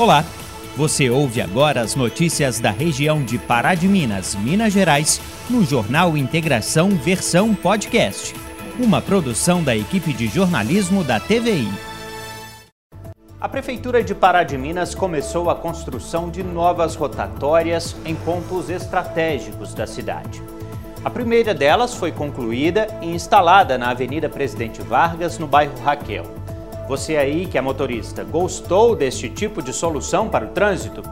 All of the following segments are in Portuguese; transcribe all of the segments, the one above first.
Olá, você ouve agora as notícias da região de Pará de Minas, Minas Gerais, no Jornal Integração Versão Podcast, uma produção da equipe de jornalismo da TVI. A Prefeitura de Pará de Minas começou a construção de novas rotatórias em pontos estratégicos da cidade. A primeira delas foi concluída e instalada na Avenida Presidente Vargas, no bairro Raquel. Você aí que é motorista, gostou deste tipo de solução para o trânsito?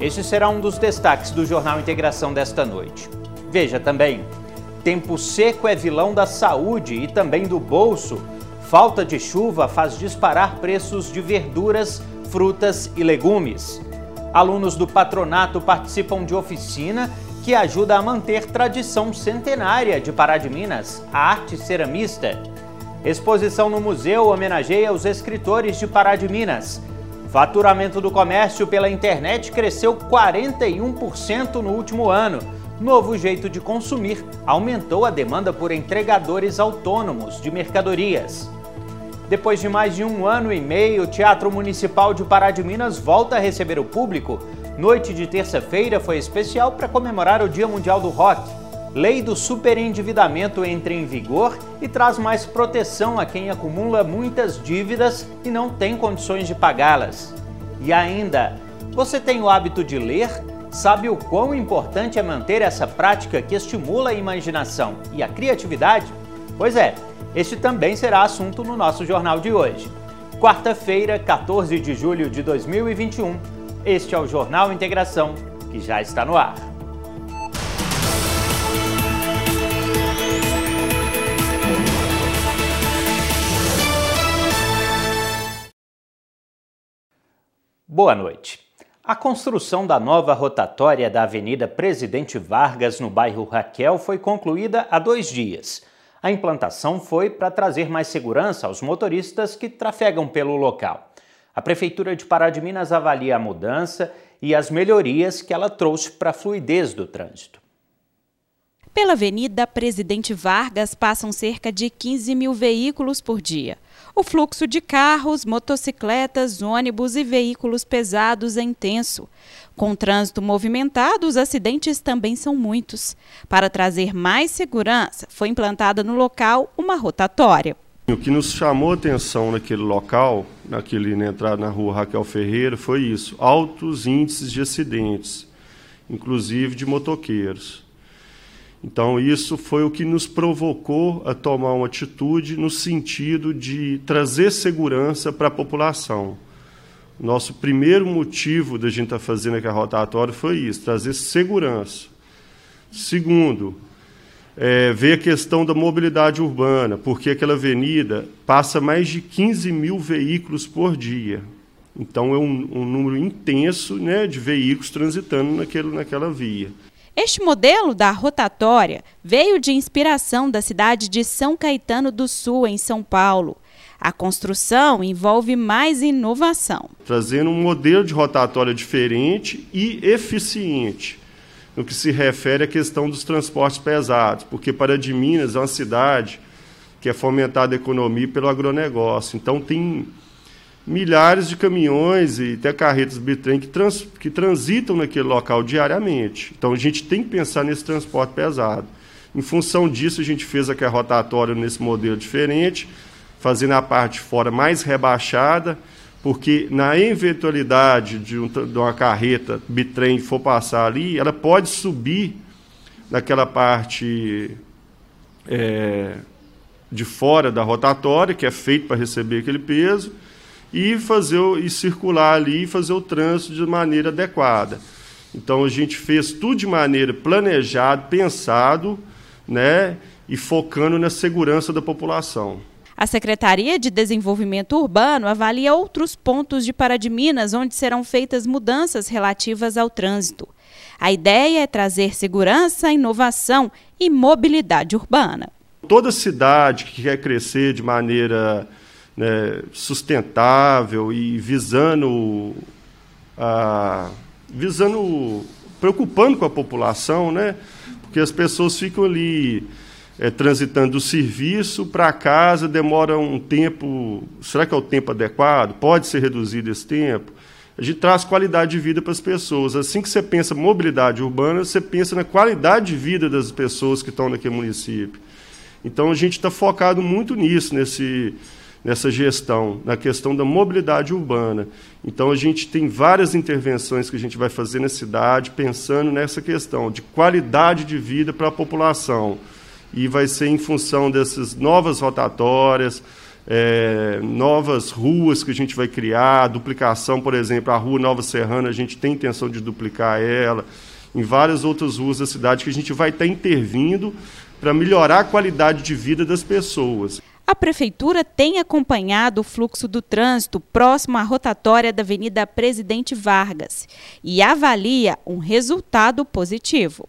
Este será um dos destaques do Jornal Integração desta noite. Veja também: tempo seco é vilão da saúde e também do bolso. Falta de chuva faz disparar preços de verduras, frutas e legumes. Alunos do patronato participam de oficina que ajuda a manter tradição centenária de Pará de Minas, a arte ceramista. Exposição no museu homenageia os escritores de Pará de Minas. Faturamento do comércio pela internet cresceu 41% no último ano. Novo jeito de consumir aumentou a demanda por entregadores autônomos de mercadorias. Depois de mais de um ano e meio, o Teatro Municipal de Pará de Minas volta a receber o público. Noite de terça-feira foi especial para comemorar o Dia Mundial do Rock. Lei do superendividamento entra em vigor e traz mais proteção a quem acumula muitas dívidas e não tem condições de pagá-las. E ainda, você tem o hábito de ler? Sabe o quão importante é manter essa prática que estimula a imaginação e a criatividade? Pois é, este também será assunto no nosso jornal de hoje. Quarta-feira, 14 de julho de 2021. Este é o Jornal Integração, que já está no ar. Boa noite. A construção da nova rotatória da Avenida Presidente Vargas, no bairro Raquel, foi concluída há dois dias. A implantação foi para trazer mais segurança aos motoristas que trafegam pelo local. A Prefeitura de Pará de Minas avalia a mudança e as melhorias que ela trouxe para a fluidez do trânsito. Pela Avenida Presidente Vargas passam cerca de 15 mil veículos por dia. O fluxo de carros, motocicletas, ônibus e veículos pesados é intenso. Com trânsito movimentado, os acidentes também são muitos. Para trazer mais segurança, foi implantada no local uma rotatória. O que nos chamou a atenção naquele local, naquele na entrada na rua Raquel Ferreira, foi isso: altos índices de acidentes, inclusive de motoqueiros. Então, isso foi o que nos provocou a tomar uma atitude no sentido de trazer segurança para a população. Nosso primeiro motivo da gente estar tá fazendo aqui a rotatória foi isso, trazer segurança. Segundo, é, ver a questão da mobilidade urbana, porque aquela avenida passa mais de 15 mil veículos por dia. Então, é um, um número intenso né, de veículos transitando naquele, naquela via. Este modelo da rotatória veio de inspiração da cidade de São Caetano do Sul, em São Paulo. A construção envolve mais inovação. Trazendo um modelo de rotatória diferente e eficiente no que se refere à questão dos transportes pesados, porque para de Minas é uma cidade que é fomentada a economia pelo agronegócio. Então tem milhares de caminhões e até carretas bitrem que, trans, que transitam naquele local diariamente. Então a gente tem que pensar nesse transporte pesado. Em função disso, a gente fez aqui a rotatória nesse modelo diferente, fazendo a parte de fora mais rebaixada, porque na eventualidade de, um, de uma carreta bitrem for passar ali, ela pode subir naquela parte é, de fora da rotatória, que é feito para receber aquele peso, e fazer e circular ali e fazer o trânsito de maneira adequada. Então a gente fez tudo de maneira planejada, pensado, né, e focando na segurança da população. A Secretaria de Desenvolvimento Urbano avalia outros pontos de Pará de Minas onde serão feitas mudanças relativas ao trânsito. A ideia é trazer segurança, inovação e mobilidade urbana. Toda cidade que quer crescer de maneira né, sustentável e visando a, visando preocupando com a população, né? Porque as pessoas ficam ali é, transitando do serviço para casa, demora um tempo. Será que é o tempo adequado? Pode ser reduzido esse tempo? a gente traz qualidade de vida para as pessoas. Assim que você pensa mobilidade urbana, você pensa na qualidade de vida das pessoas que estão naquele município. Então a gente está focado muito nisso, nesse, nessa gestão, na questão da mobilidade urbana. Então a gente tem várias intervenções que a gente vai fazer na cidade, pensando nessa questão de qualidade de vida para a população. E vai ser em função dessas novas rotatórias, é, novas ruas que a gente vai criar, duplicação, por exemplo, a rua Nova Serrana, a gente tem intenção de duplicar ela, em várias outras ruas da cidade que a gente vai estar intervindo para melhorar a qualidade de vida das pessoas. A Prefeitura tem acompanhado o fluxo do trânsito próximo à rotatória da Avenida Presidente Vargas e avalia um resultado positivo.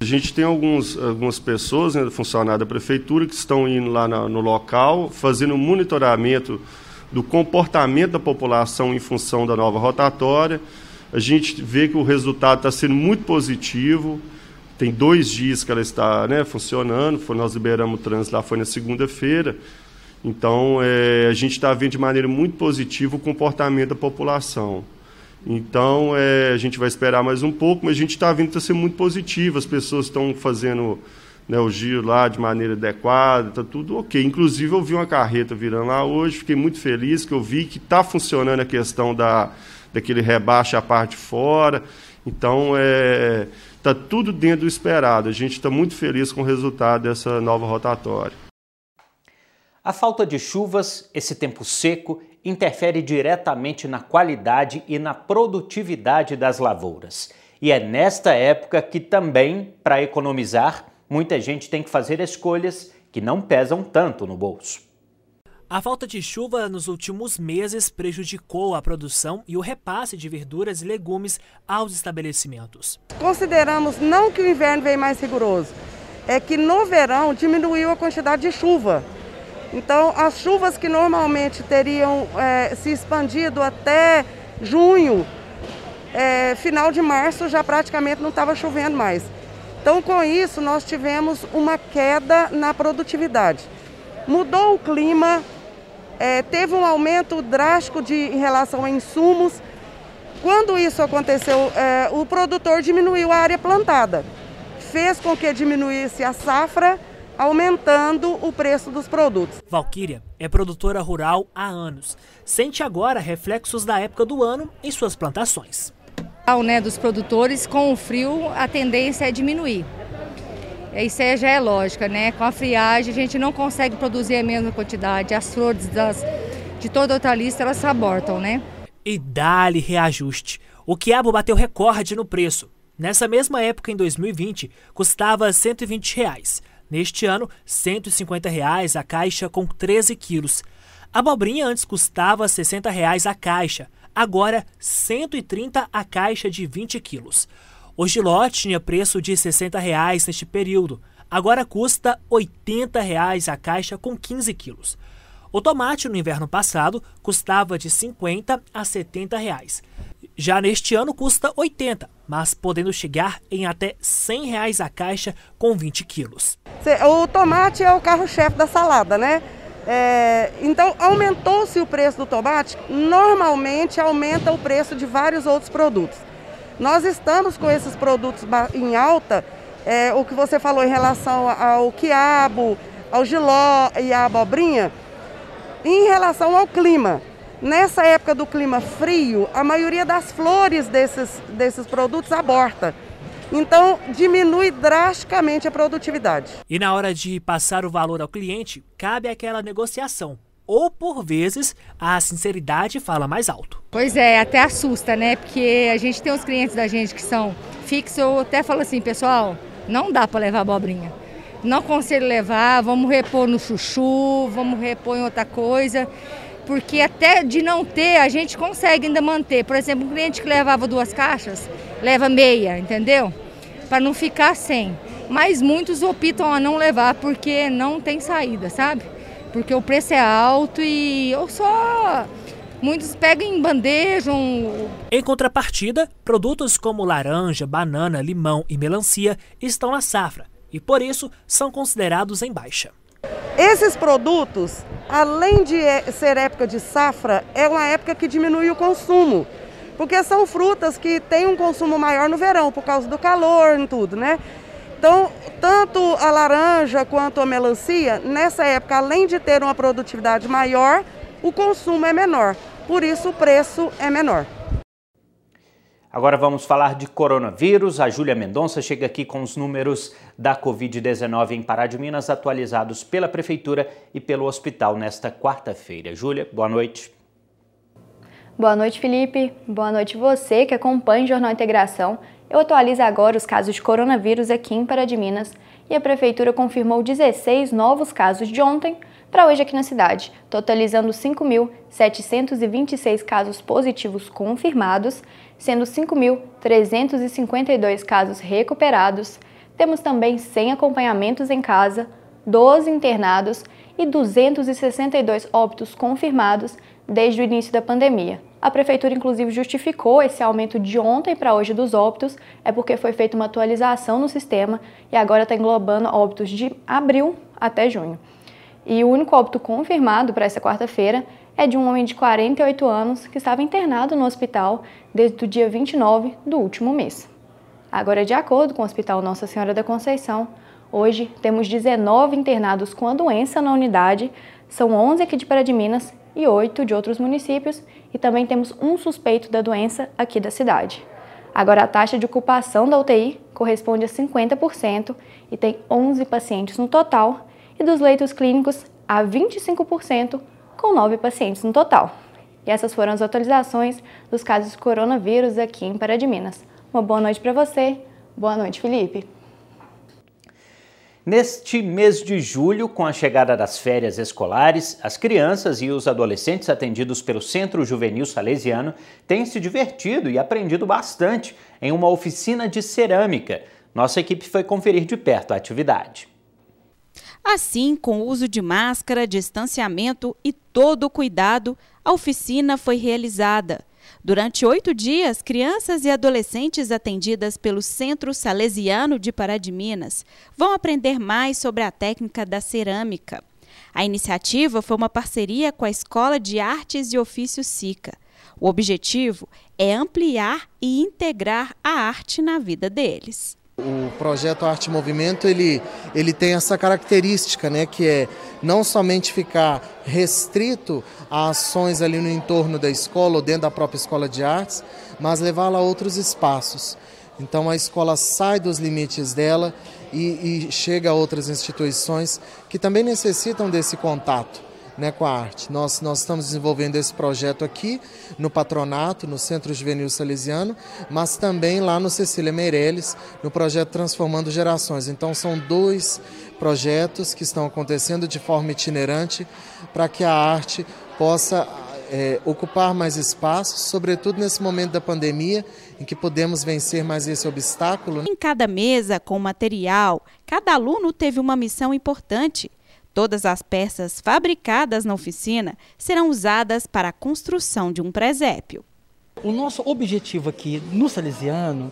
A gente tem alguns, algumas pessoas, né, funcionários da prefeitura, que estão indo lá na, no local, fazendo monitoramento do comportamento da população em função da nova rotatória. A gente vê que o resultado está sendo muito positivo. Tem dois dias que ela está né, funcionando. Foi, nós liberamos o trânsito lá, foi na segunda-feira. Então, é, a gente está vendo de maneira muito positiva o comportamento da população. Então, é, a gente vai esperar mais um pouco, mas a gente está vendo que está sendo muito positivo. As pessoas estão fazendo né, o giro lá de maneira adequada, está tudo ok. Inclusive, eu vi uma carreta virando lá hoje, fiquei muito feliz que eu vi que está funcionando a questão da, daquele rebaixo à parte de fora. Então, é, tá tudo dentro do esperado. A gente está muito feliz com o resultado dessa nova rotatória. A falta de chuvas, esse tempo seco interfere diretamente na qualidade e na produtividade das lavouras. E é nesta época que também, para economizar, muita gente tem que fazer escolhas que não pesam tanto no bolso. A falta de chuva nos últimos meses prejudicou a produção e o repasse de verduras e legumes aos estabelecimentos. Consideramos não que o inverno veio mais rigoroso, é que no verão diminuiu a quantidade de chuva. Então, as chuvas que normalmente teriam é, se expandido até junho, é, final de março já praticamente não estava chovendo mais. Então, com isso, nós tivemos uma queda na produtividade. Mudou o clima, é, teve um aumento drástico de, em relação a insumos. Quando isso aconteceu, é, o produtor diminuiu a área plantada, fez com que diminuísse a safra aumentando o preço dos produtos. Valquíria é produtora rural há anos. Sente agora reflexos da época do ano em suas plantações. Né, dos produtores, com o frio, a tendência é diminuir. Isso aí já é lógica, né? Com a friagem a gente não consegue produzir a mesma quantidade. As flores das, de toda outra lista elas abortam, né? E dá-lhe reajuste. O quiabo bateu recorde no preço. Nessa mesma época, em 2020, custava 120 reais. Neste ano, 150 reais a caixa com 13 quilos. A abobrinha antes custava 60 reais a caixa, agora R$ 130 a caixa de 20 quilos. O gilote tinha preço de 60 reais neste período, agora custa 80 reais a caixa com 15 quilos. O tomate no inverno passado custava de 50 a 70 reais. Já neste ano custa 80, mas podendo chegar em até 100 reais a caixa com 20 quilos. O tomate é o carro-chefe da salada, né? É, então, aumentou-se o preço do tomate, normalmente aumenta o preço de vários outros produtos. Nós estamos com esses produtos em alta, é, o que você falou em relação ao quiabo, ao giló e à abobrinha, em relação ao clima. Nessa época do clima frio, a maioria das flores desses, desses produtos aborta. Então, diminui drasticamente a produtividade. E na hora de passar o valor ao cliente, cabe aquela negociação. Ou, por vezes, a sinceridade fala mais alto. Pois é, até assusta, né? Porque a gente tem os clientes da gente que são fixos. Eu até falo assim, pessoal, não dá para levar abobrinha. Não consigo levar, vamos repor no chuchu, vamos repor em outra coisa porque até de não ter, a gente consegue ainda manter. Por exemplo, um cliente que levava duas caixas, leva meia, entendeu? Para não ficar sem. Mas muitos optam a não levar porque não tem saída, sabe? Porque o preço é alto e ou só Muitos pegam em bandeja. Um... Em contrapartida, produtos como laranja, banana, limão e melancia estão na safra e, por isso, são considerados em baixa. Esses produtos, além de é, ser época de safra, é uma época que diminui o consumo. porque são frutas que têm um consumo maior no verão, por causa do calor e tudo, né? Então, tanto a laranja quanto a melancia, nessa época, além de ter uma produtividade maior, o consumo é menor. Por isso, o preço é menor. Agora vamos falar de coronavírus. A Júlia Mendonça chega aqui com os números da Covid-19 em Pará de Minas, atualizados pela Prefeitura e pelo hospital nesta quarta-feira. Júlia, boa noite. Boa noite, Felipe. Boa noite você que acompanha o Jornal Integração. Eu atualizo agora os casos de coronavírus aqui em Pará de Minas e a Prefeitura confirmou 16 novos casos de ontem para hoje aqui na cidade, totalizando 5.726 casos positivos confirmados, sendo 5.352 casos recuperados. Temos também 100 acompanhamentos em casa, 12 internados e 262 óbitos confirmados desde o início da pandemia. A prefeitura, inclusive, justificou esse aumento de ontem para hoje dos óbitos, é porque foi feita uma atualização no sistema e agora está englobando óbitos de abril até junho. E o único óbito confirmado para essa quarta-feira é de um homem de 48 anos que estava internado no hospital desde o dia 29 do último mês. Agora, de acordo com o Hospital Nossa Senhora da Conceição, hoje temos 19 internados com a doença na unidade, são 11 aqui de Pará de Minas e 8 de outros municípios, e também temos um suspeito da doença aqui da cidade. Agora, a taxa de ocupação da UTI corresponde a 50% e tem 11 pacientes no total, e dos leitos clínicos a 25%, com 9 pacientes no total. E essas foram as atualizações dos casos de coronavírus aqui em Pará de Minas. Uma boa noite para você. Boa noite, Felipe. Neste mês de julho, com a chegada das férias escolares, as crianças e os adolescentes atendidos pelo Centro Juvenil Salesiano têm se divertido e aprendido bastante em uma oficina de cerâmica. Nossa equipe foi conferir de perto a atividade. Assim, com o uso de máscara, distanciamento e todo o cuidado, a oficina foi realizada. Durante oito dias, crianças e adolescentes atendidas pelo Centro Salesiano de Pará de Minas vão aprender mais sobre a técnica da cerâmica. A iniciativa foi uma parceria com a Escola de Artes e Ofícios SICA. O objetivo é ampliar e integrar a arte na vida deles. O projeto Arte Movimento ele, ele tem essa característica, né, que é não somente ficar restrito a ações ali no entorno da escola ou dentro da própria escola de artes, mas levá-la a outros espaços. Então a escola sai dos limites dela e, e chega a outras instituições que também necessitam desse contato né, com a arte. Nós, nós estamos desenvolvendo esse projeto aqui no patronato, no Centro Juvenil Salesiano, mas também lá no Cecília Meirelles, no projeto Transformando Gerações. Então são dois projetos que estão acontecendo de forma itinerante para que a arte possa é, ocupar mais espaço, sobretudo nesse momento da pandemia, em que podemos vencer mais esse obstáculo. Em cada mesa com material, cada aluno teve uma missão importante. Todas as peças fabricadas na oficina serão usadas para a construção de um presépio. O nosso objetivo aqui no Salesiano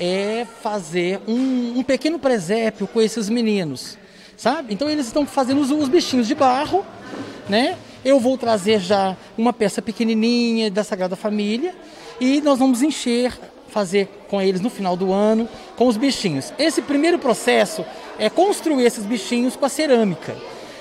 é fazer um, um pequeno presépio com esses meninos, sabe? Então eles estão fazendo os, os bichinhos de barro, né? Eu vou trazer já uma peça pequenininha da Sagrada Família e nós vamos encher, fazer com eles no final do ano, com os bichinhos. Esse primeiro processo é construir esses bichinhos com a cerâmica.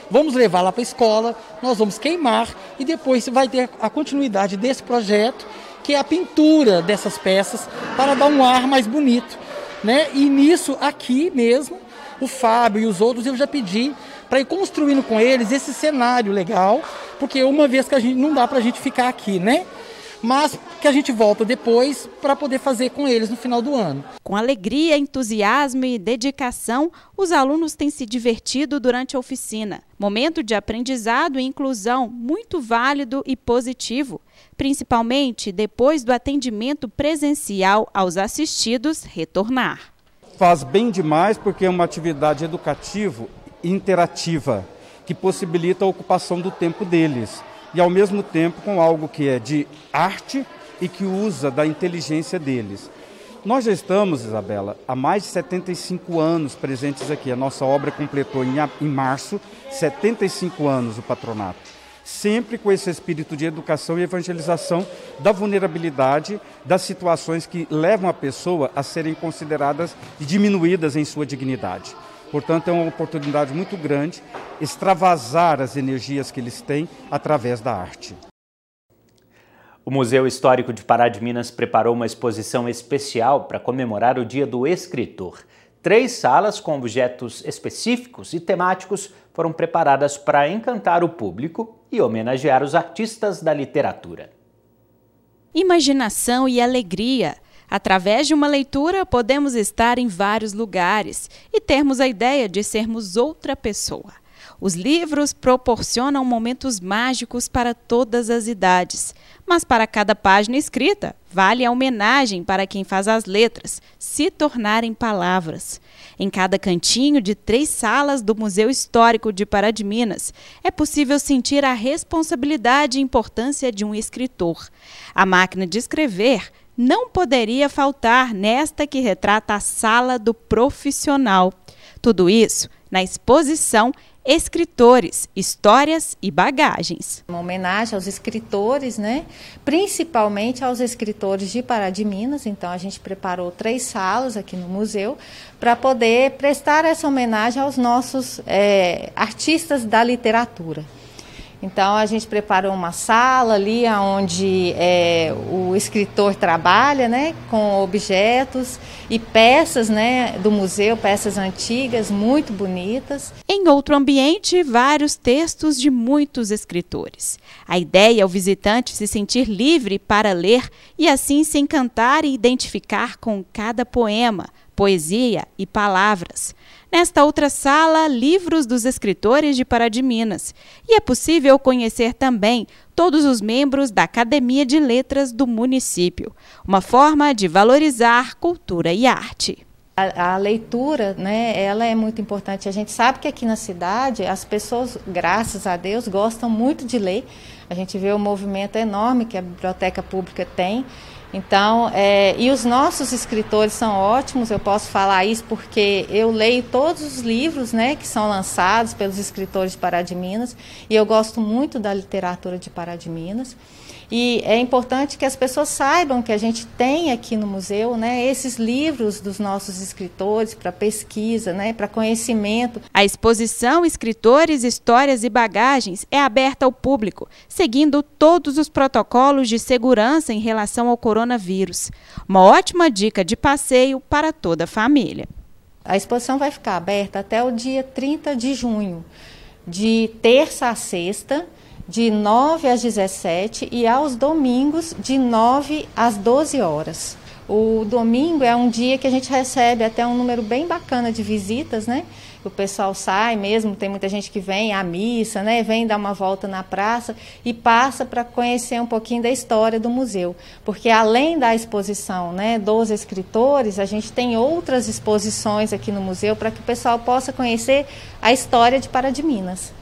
Vamos levar lá para a escola, nós vamos queimar e depois vai ter a continuidade desse projeto, que é a pintura dessas peças para dar um ar mais bonito. Né? E nisso, aqui mesmo, o Fábio e os outros, eu já pedi para ir construindo com eles esse cenário legal, porque uma vez que a gente não dá para a gente ficar aqui, né? Mas que a gente volta depois para poder fazer com eles no final do ano. Com alegria, entusiasmo e dedicação, os alunos têm se divertido durante a oficina. Momento de aprendizado e inclusão muito válido e positivo, principalmente depois do atendimento presencial aos assistidos retornar. Faz bem demais porque é uma atividade educativa interativa que possibilita a ocupação do tempo deles e ao mesmo tempo com algo que é de arte e que usa da inteligência deles. Nós já estamos, Isabela, há mais de 75 anos presentes aqui. A nossa obra completou em, março 75 anos o patronato. sempre com esse espírito de educação e evangelização da vulnerabilidade, das situações que levam a pessoa a serem consideradas e diminuídas em sua dignidade. Portanto, é uma oportunidade muito grande extravasar as energias que eles têm através da arte. O Museu Histórico de Pará de Minas preparou uma exposição especial para comemorar o Dia do Escritor. Três salas com objetos específicos e temáticos foram preparadas para encantar o público e homenagear os artistas da literatura. Imaginação e alegria. Através de uma leitura, podemos estar em vários lugares e termos a ideia de sermos outra pessoa. Os livros proporcionam momentos mágicos para todas as idades, mas para cada página escrita, vale a homenagem para quem faz as letras se tornarem palavras. Em cada cantinho de três salas do Museu Histórico de Pará de Minas, é possível sentir a responsabilidade e importância de um escritor. A máquina de escrever não poderia faltar nesta que retrata a sala do profissional. Tudo isso na exposição escritores, histórias e bagagens. Uma homenagem aos escritores, né? Principalmente aos escritores de Pará de Minas. Então a gente preparou três salas aqui no museu para poder prestar essa homenagem aos nossos é, artistas da literatura. Então a gente preparou uma sala ali onde é, o escritor trabalha, né, com objetos e peças, né, do museu, peças antigas muito bonitas. Em outro ambiente, vários textos de muitos escritores. A ideia é o visitante se sentir livre para ler e assim se encantar e identificar com cada poema, poesia e palavras. Nesta outra sala, livros dos escritores de Pará de Minas. E é possível conhecer também todos os membros da Academia de Letras do município, uma forma de valorizar cultura e arte. A, a, leitura, né, ela é muito importante. A gente sabe que aqui na cidade as pessoas, graças a Deus, gostam muito de ler. A gente vê o movimento enorme que a biblioteca pública tem. Então, é, e os nossos escritores são ótimos, eu posso falar isso porque eu leio todos os livros né, que são lançados pelos escritores de Pará de Minas e eu gosto muito da literatura de Pará de Minas. E é importante que as pessoas saibam que a gente tem aqui no museu né, esses livros dos nossos escritores para pesquisa, né, para conhecimento. A exposição Escritores, Histórias e Bagagens é aberta ao público, seguindo todos os protocolos de segurança em relação ao coronavírus. Uma ótima dica de passeio para toda a família. A exposição vai ficar aberta até o dia 30 de junho, de terça a sexta de 9 às 17 e aos domingos de 9 às 12 horas. O domingo é um dia que a gente recebe até um número bem bacana de visitas, né? O pessoal sai mesmo, tem muita gente que vem à missa, né? Vem dar uma volta na praça e passa para conhecer um pouquinho da história do museu. Porque além da exposição, né, dos escritores, a gente tem outras exposições aqui no museu para que o pessoal possa conhecer a história de Pará de Minas.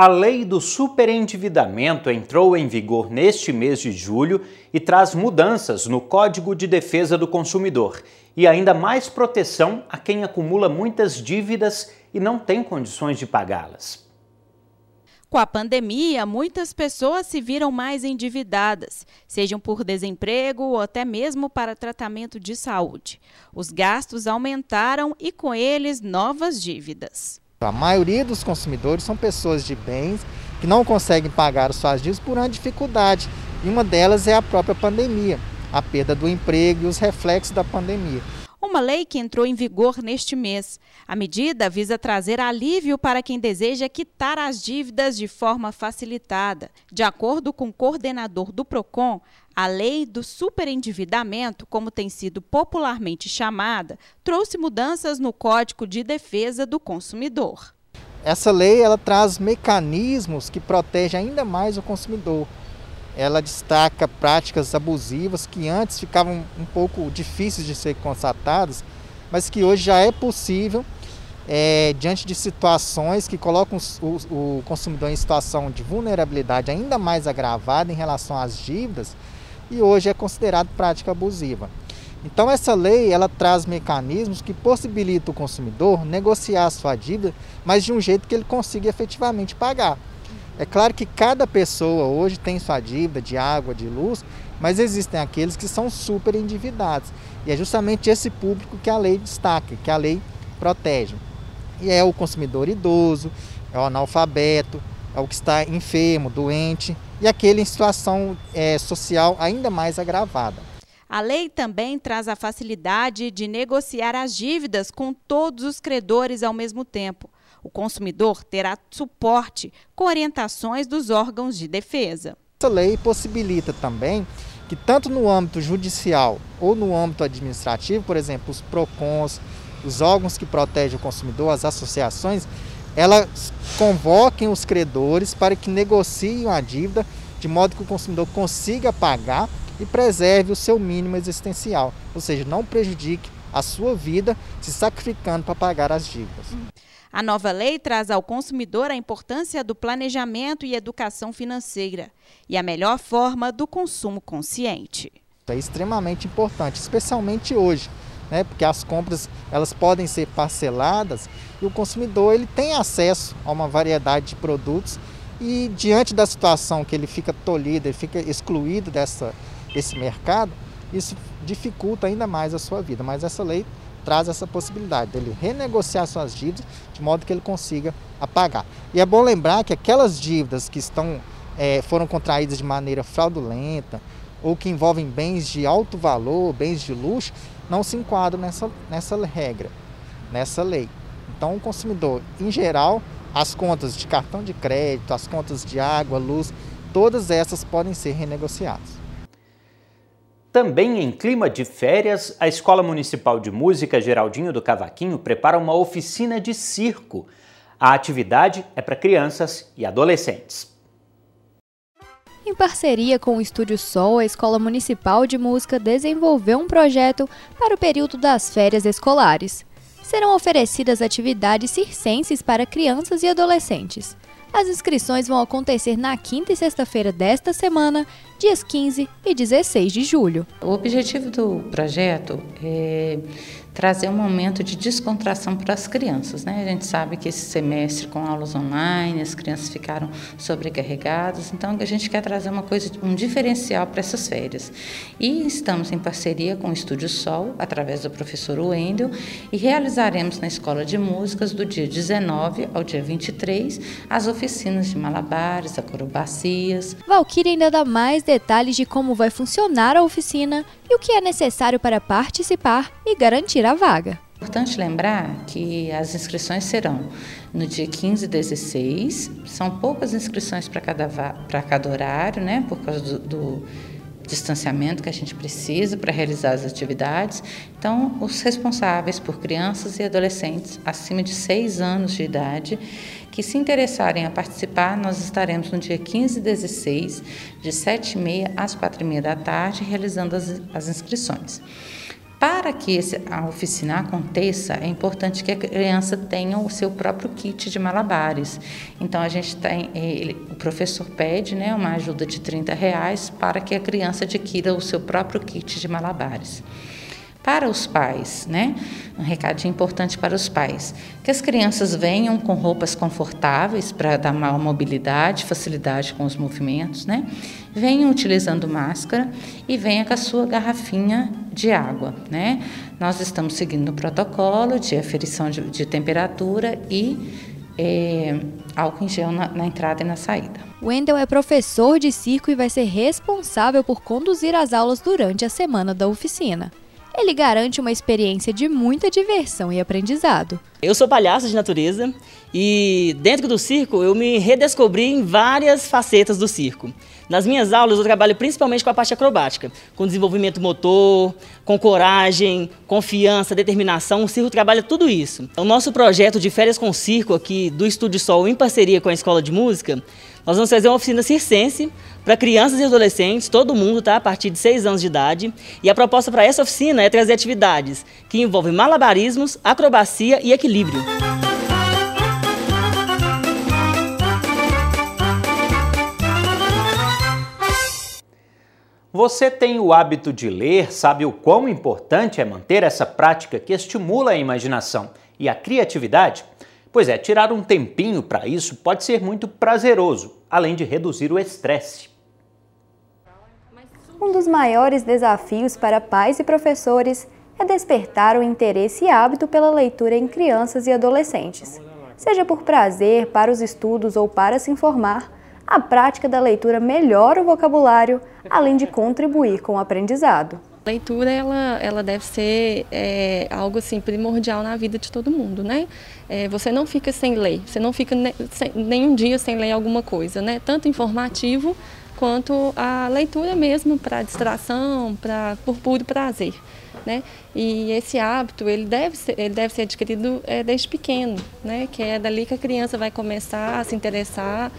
A lei do superendividamento entrou em vigor neste mês de julho e traz mudanças no Código de Defesa do Consumidor e ainda mais proteção a quem acumula muitas dívidas e não tem condições de pagá-las. Com a pandemia, muitas pessoas se viram mais endividadas, sejam por desemprego ou até mesmo para tratamento de saúde. Os gastos aumentaram e com eles novas dívidas. A maioria dos consumidores são pessoas de bens que não conseguem pagar suas dívidas por uma dificuldade, e uma delas é a própria pandemia, a perda do emprego e os reflexos da pandemia. Uma lei que entrou em vigor neste mês. A medida visa trazer alívio para quem deseja quitar as dívidas de forma facilitada. De acordo com o coordenador do PROCON, a lei do superendividamento, como tem sido popularmente chamada, trouxe mudanças no Código de Defesa do Consumidor. Essa lei ela traz mecanismos que protegem ainda mais o consumidor. Ela destaca práticas abusivas que antes ficavam um pouco difíceis de ser constatadas, mas que hoje já é possível é, diante de situações que colocam o, o consumidor em situação de vulnerabilidade ainda mais agravada em relação às dívidas e hoje é considerado prática abusiva. Então essa lei ela traz mecanismos que possibilitam o consumidor negociar a sua dívida, mas de um jeito que ele consiga efetivamente pagar. É claro que cada pessoa hoje tem sua dívida de água, de luz, mas existem aqueles que são super endividados. E é justamente esse público que a lei destaca, que a lei protege. E é o consumidor idoso, é o analfabeto, é o que está enfermo, doente e aquele em situação é, social ainda mais agravada. A lei também traz a facilidade de negociar as dívidas com todos os credores ao mesmo tempo. O consumidor terá suporte com orientações dos órgãos de defesa. Essa lei possibilita também que tanto no âmbito judicial ou no âmbito administrativo, por exemplo, os PROCONs, os órgãos que protegem o consumidor, as associações, elas convoquem os credores para que negociem a dívida de modo que o consumidor consiga pagar e preserve o seu mínimo existencial, ou seja, não prejudique a sua vida se sacrificando para pagar as dívidas. A nova lei traz ao consumidor a importância do planejamento e educação financeira e a melhor forma do consumo consciente. É extremamente importante, especialmente hoje, né? porque as compras elas podem ser parceladas e o consumidor ele tem acesso a uma variedade de produtos e diante da situação que ele fica tolhido, ele fica excluído dessa, desse mercado, isso dificulta ainda mais a sua vida. Mas essa lei traz essa possibilidade dele renegociar suas dívidas de modo que ele consiga apagar. E é bom lembrar que aquelas dívidas que estão é, foram contraídas de maneira fraudulenta ou que envolvem bens de alto valor, bens de luxo, não se enquadram nessa, nessa regra, nessa lei. Então, o consumidor, em geral, as contas de cartão de crédito, as contas de água, luz, todas essas podem ser renegociadas. Também em clima de férias, a Escola Municipal de Música Geraldinho do Cavaquinho prepara uma oficina de circo. A atividade é para crianças e adolescentes. Em parceria com o Estúdio Sol, a Escola Municipal de Música desenvolveu um projeto para o período das férias escolares. Serão oferecidas atividades circenses para crianças e adolescentes. As inscrições vão acontecer na quinta e sexta-feira desta semana, dias 15 e 16 de julho. O objetivo do projeto é trazer um momento de descontração para as crianças. Né? A gente sabe que esse semestre, com aulas online, as crianças ficaram sobrecarregadas, então a gente quer trazer uma coisa, um diferencial para essas férias. E estamos em parceria com o Estúdio Sol, através do professor Wendel, e realizaremos na Escola de Músicas, do dia 19 ao dia 23, as oficinas de malabares, acrobacias. Valkyrie ainda dá mais detalhes de como vai funcionar a oficina e o que é necessário para participar e garantir a vaga. Importante lembrar que as inscrições serão no dia 15 e 16. São poucas inscrições para cada, para cada horário, né? Por causa do, do distanciamento que a gente precisa para realizar as atividades. Então, os responsáveis por crianças e adolescentes acima de 6 anos de idade que se interessarem a participar, nós estaremos no dia 15 e 16, de 7h30 às 4h30 da tarde, realizando as, as inscrições. Para que a oficina aconteça, é importante que a criança tenha o seu próprio kit de malabares. Então, a gente tem, ele, o professor pede né, uma ajuda de 30 reais para que a criança adquira o seu próprio kit de malabares para os pais, né? Um recadinho importante para os pais, que as crianças venham com roupas confortáveis para dar maior mobilidade, facilidade com os movimentos, né? Venham utilizando máscara e venha com a sua garrafinha de água, né? Nós estamos seguindo o protocolo de aferição de, de temperatura e é, álcool em gel na, na entrada e na saída. Wendel é professor de circo e vai ser responsável por conduzir as aulas durante a semana da oficina ele garante uma experiência de muita diversão e aprendizado. Eu sou palhaço de natureza e dentro do circo eu me redescobri em várias facetas do circo. Nas minhas aulas eu trabalho principalmente com a parte acrobática, com desenvolvimento motor, com coragem, confiança, determinação. O circo trabalha tudo isso. O nosso projeto de férias com circo aqui do Estúdio Sol em parceria com a Escola de Música, nós vamos fazer uma oficina circense para crianças e adolescentes, todo mundo, tá? A partir de 6 anos de idade. E a proposta para essa oficina é trazer atividades que envolvem malabarismos, acrobacia e equilíbrio. Você tem o hábito de ler, sabe o quão importante é manter essa prática que estimula a imaginação e a criatividade? Pois é, tirar um tempinho para isso pode ser muito prazeroso, além de reduzir o estresse. Um dos maiores desafios para pais e professores é despertar o interesse e hábito pela leitura em crianças e adolescentes. Seja por prazer, para os estudos ou para se informar, a prática da leitura melhora o vocabulário, além de contribuir com o aprendizado. A leitura ela, ela deve ser é, algo assim primordial na vida de todo mundo, né? É, você não fica sem ler, você não fica ne, sem, nenhum dia sem ler alguma coisa, né? Tanto informativo quanto a leitura mesmo para distração, para por puro prazer. Né? E esse hábito ele deve ser, ele deve ser adquirido é, desde pequeno, né? que é dali que a criança vai começar a se interessar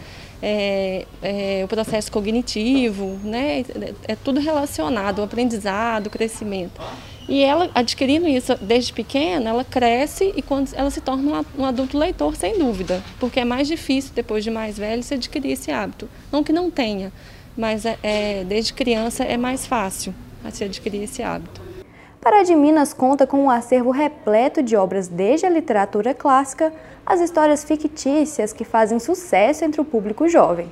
é, é, o processo cognitivo, né? é tudo relacionado, o aprendizado, o crescimento. E ela, adquirindo isso desde pequena, ela cresce e quando ela se torna um adulto leitor, sem dúvida, porque é mais difícil, depois de mais velho, se adquirir esse hábito. Não que não tenha, mas é, é desde criança é mais fácil se adquirir esse hábito. Pará de Minas conta com um acervo repleto de obras desde a literatura clássica às histórias fictícias que fazem sucesso entre o público jovem.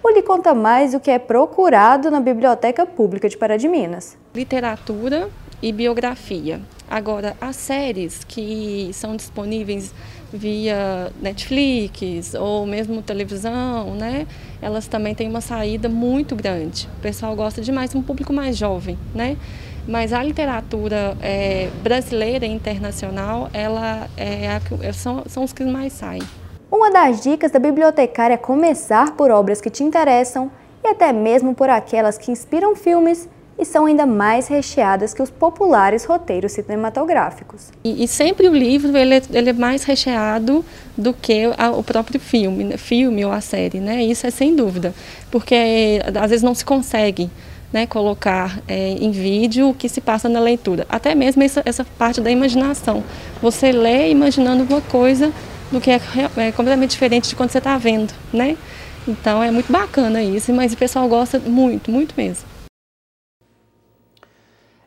O lhe conta mais o que é procurado na Biblioteca Pública de Pará de Minas. Literatura e biografia. Agora, as séries que são disponíveis via Netflix ou mesmo televisão, né? Elas também têm uma saída muito grande. O pessoal gosta demais, um público mais jovem, né? Mas a literatura é, brasileira e internacional, ela é são, são os que mais saem. Uma das dicas da bibliotecária é começar por obras que te interessam e até mesmo por aquelas que inspiram filmes e são ainda mais recheadas que os populares roteiros cinematográficos. E, e sempre o livro ele é, ele é, mais recheado do que a, o próprio filme, né, filme ou a série, né? Isso é sem dúvida, porque às vezes não se consegue né, colocar é, em vídeo o que se passa na leitura. Até mesmo essa, essa parte da imaginação. Você lê imaginando uma coisa do que é, é completamente diferente de quando você está vendo, né? Então é muito bacana isso, mas o pessoal gosta muito, muito mesmo.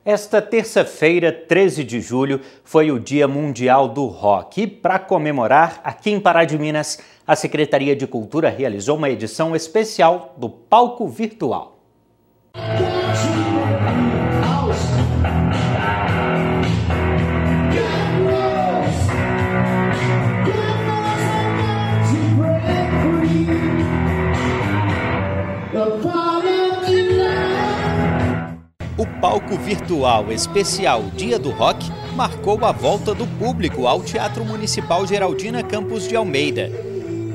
Esta terça-feira, 13 de julho, foi o Dia Mundial do Rock. E para comemorar, aqui em Pará de Minas, a Secretaria de Cultura realizou uma edição especial do Palco Virtual. O palco virtual especial Dia do Rock marcou a volta do público ao Teatro Municipal Geraldina Campos de Almeida.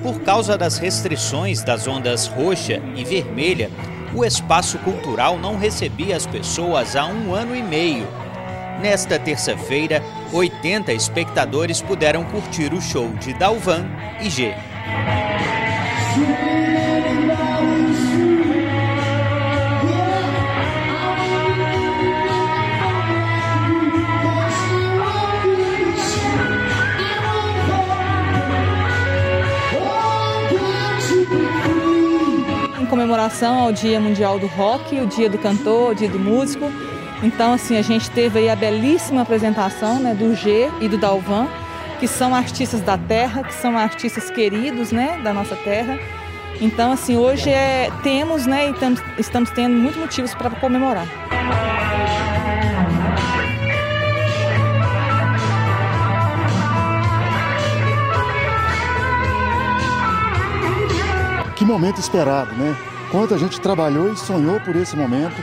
Por causa das restrições das ondas roxa e vermelha, o espaço cultural não recebia as pessoas há um ano e meio. Nesta terça-feira, 80 espectadores puderam curtir o show de Dalvan e G. comemoração ao Dia Mundial do Rock, o Dia do Cantor, o Dia do Músico. Então, assim, a gente teve aí a belíssima apresentação né, do G e do Dalvan, que são artistas da terra, que são artistas queridos né, da nossa terra. Então, assim, hoje é, temos né, e estamos, estamos tendo muitos motivos para comemorar. Que momento esperado, né? Quanto a gente trabalhou e sonhou por esse momento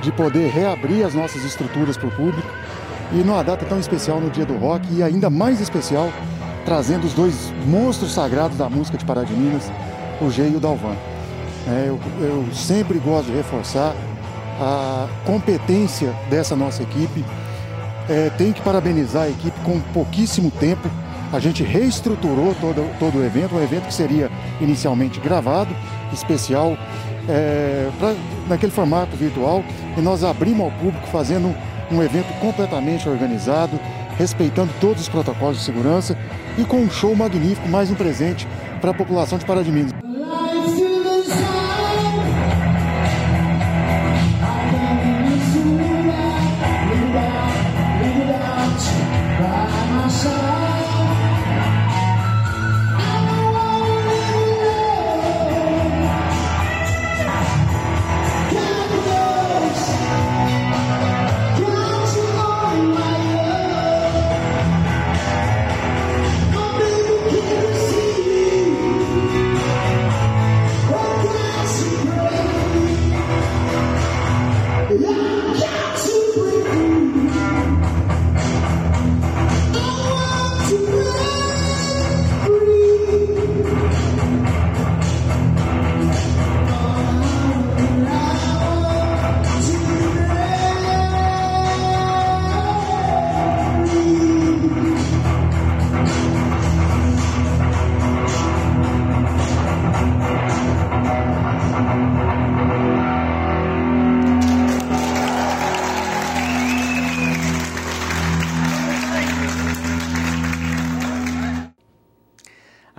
de poder reabrir as nossas estruturas para o público e numa data tão especial no dia do rock e ainda mais especial trazendo os dois monstros sagrados da música de Pará de Minas, o G e o Dalvan. É, eu, eu sempre gosto de reforçar a competência dessa nossa equipe. É, tem que parabenizar a equipe com pouquíssimo tempo. A gente reestruturou todo, todo o evento, um evento que seria inicialmente gravado, especial, é, pra, naquele formato virtual, e nós abrimos ao público fazendo um evento completamente organizado, respeitando todos os protocolos de segurança e com um show magnífico, mais um presente para a população de Pará de Minas.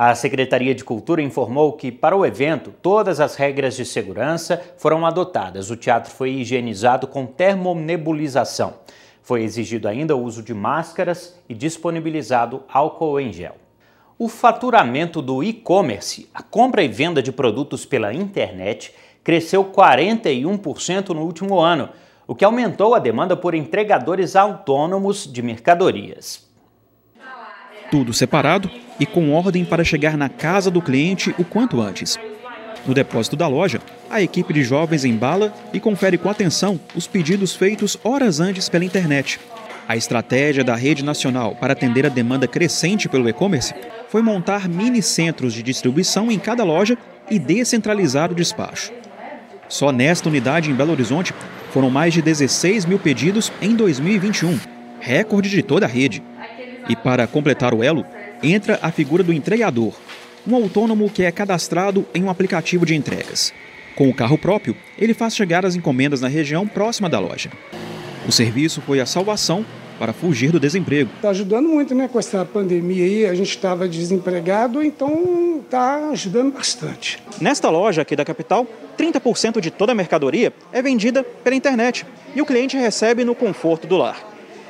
A Secretaria de Cultura informou que, para o evento, todas as regras de segurança foram adotadas. O teatro foi higienizado com termonebulização. Foi exigido ainda o uso de máscaras e disponibilizado álcool em gel. O faturamento do e-commerce, a compra e venda de produtos pela internet, cresceu 41% no último ano, o que aumentou a demanda por entregadores autônomos de mercadorias. Tudo separado e com ordem para chegar na casa do cliente o quanto antes. No depósito da loja, a equipe de jovens embala e confere com atenção os pedidos feitos horas antes pela internet. A estratégia da rede nacional para atender a demanda crescente pelo e-commerce foi montar mini centros de distribuição em cada loja e descentralizar o despacho. Só nesta unidade em Belo Horizonte foram mais de 16 mil pedidos em 2021, recorde de toda a rede. E para completar o elo, entra a figura do entregador, um autônomo que é cadastrado em um aplicativo de entregas. Com o carro próprio, ele faz chegar as encomendas na região próxima da loja. O serviço foi a salvação para fugir do desemprego. Está ajudando muito, né? Com essa pandemia aí, a gente estava desempregado, então está ajudando bastante. Nesta loja aqui da capital, 30% de toda a mercadoria é vendida pela internet e o cliente recebe no conforto do lar.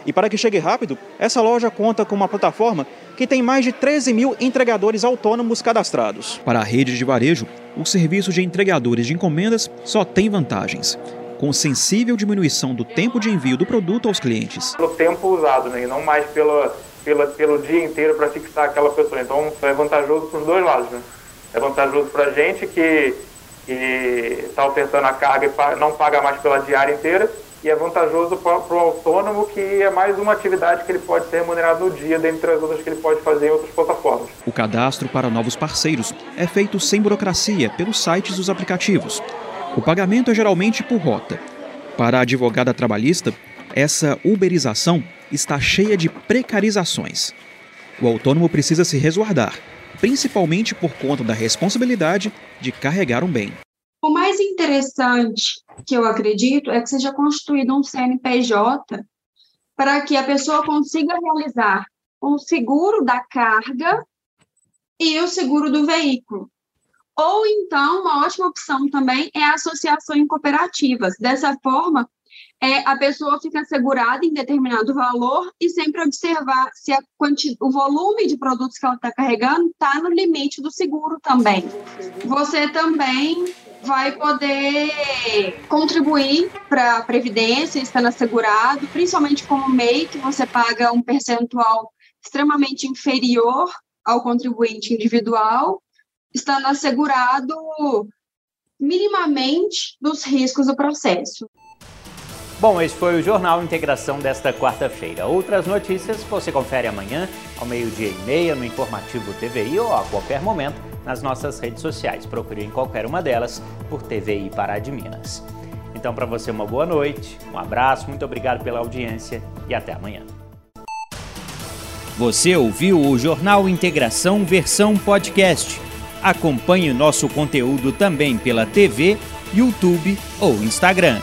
E para que chegue rápido, essa loja conta com uma plataforma que tem mais de 13 mil entregadores autônomos cadastrados. Para a rede de varejo, o serviço de entregadores de encomendas só tem vantagens, com sensível diminuição do tempo de envio do produto aos clientes. Pelo tempo usado, né? e não mais pela, pela, pelo dia inteiro para fixar aquela pessoa. Então é vantajoso para os dois lados. Né? É vantajoso para a gente que está ofertando a carga e não paga mais pela diária inteira e é vantajoso para o autônomo, que é mais uma atividade que ele pode ser remunerado no dia, dentre as outras que ele pode fazer em outras plataformas. O cadastro para novos parceiros é feito sem burocracia pelos sites dos aplicativos. O pagamento é geralmente por rota. Para a advogada trabalhista, essa uberização está cheia de precarizações. O autônomo precisa se resguardar, principalmente por conta da responsabilidade de carregar um bem. O mais interessante que eu acredito é que seja constituído um CNPJ para que a pessoa consiga realizar o seguro da carga e o seguro do veículo. Ou então, uma ótima opção também é a associação em cooperativas. Dessa forma, é, a pessoa fica segurada em determinado valor e sempre observar se o volume de produtos que ela está carregando está no limite do seguro também. Você também vai poder contribuir para a Previdência, estando assegurado, principalmente como MEI, que você paga um percentual extremamente inferior ao contribuinte individual, estando assegurado minimamente dos riscos do processo. Bom, esse foi o Jornal Integração desta quarta-feira. Outras notícias você confere amanhã, ao meio-dia e meia, no Informativo TVI ou a qualquer momento nas nossas redes sociais. Procure em qualquer uma delas por TVI Pará de Minas. Então, para você, uma boa noite, um abraço, muito obrigado pela audiência e até amanhã. Você ouviu o Jornal Integração versão podcast. Acompanhe nosso conteúdo também pela TV, YouTube ou Instagram.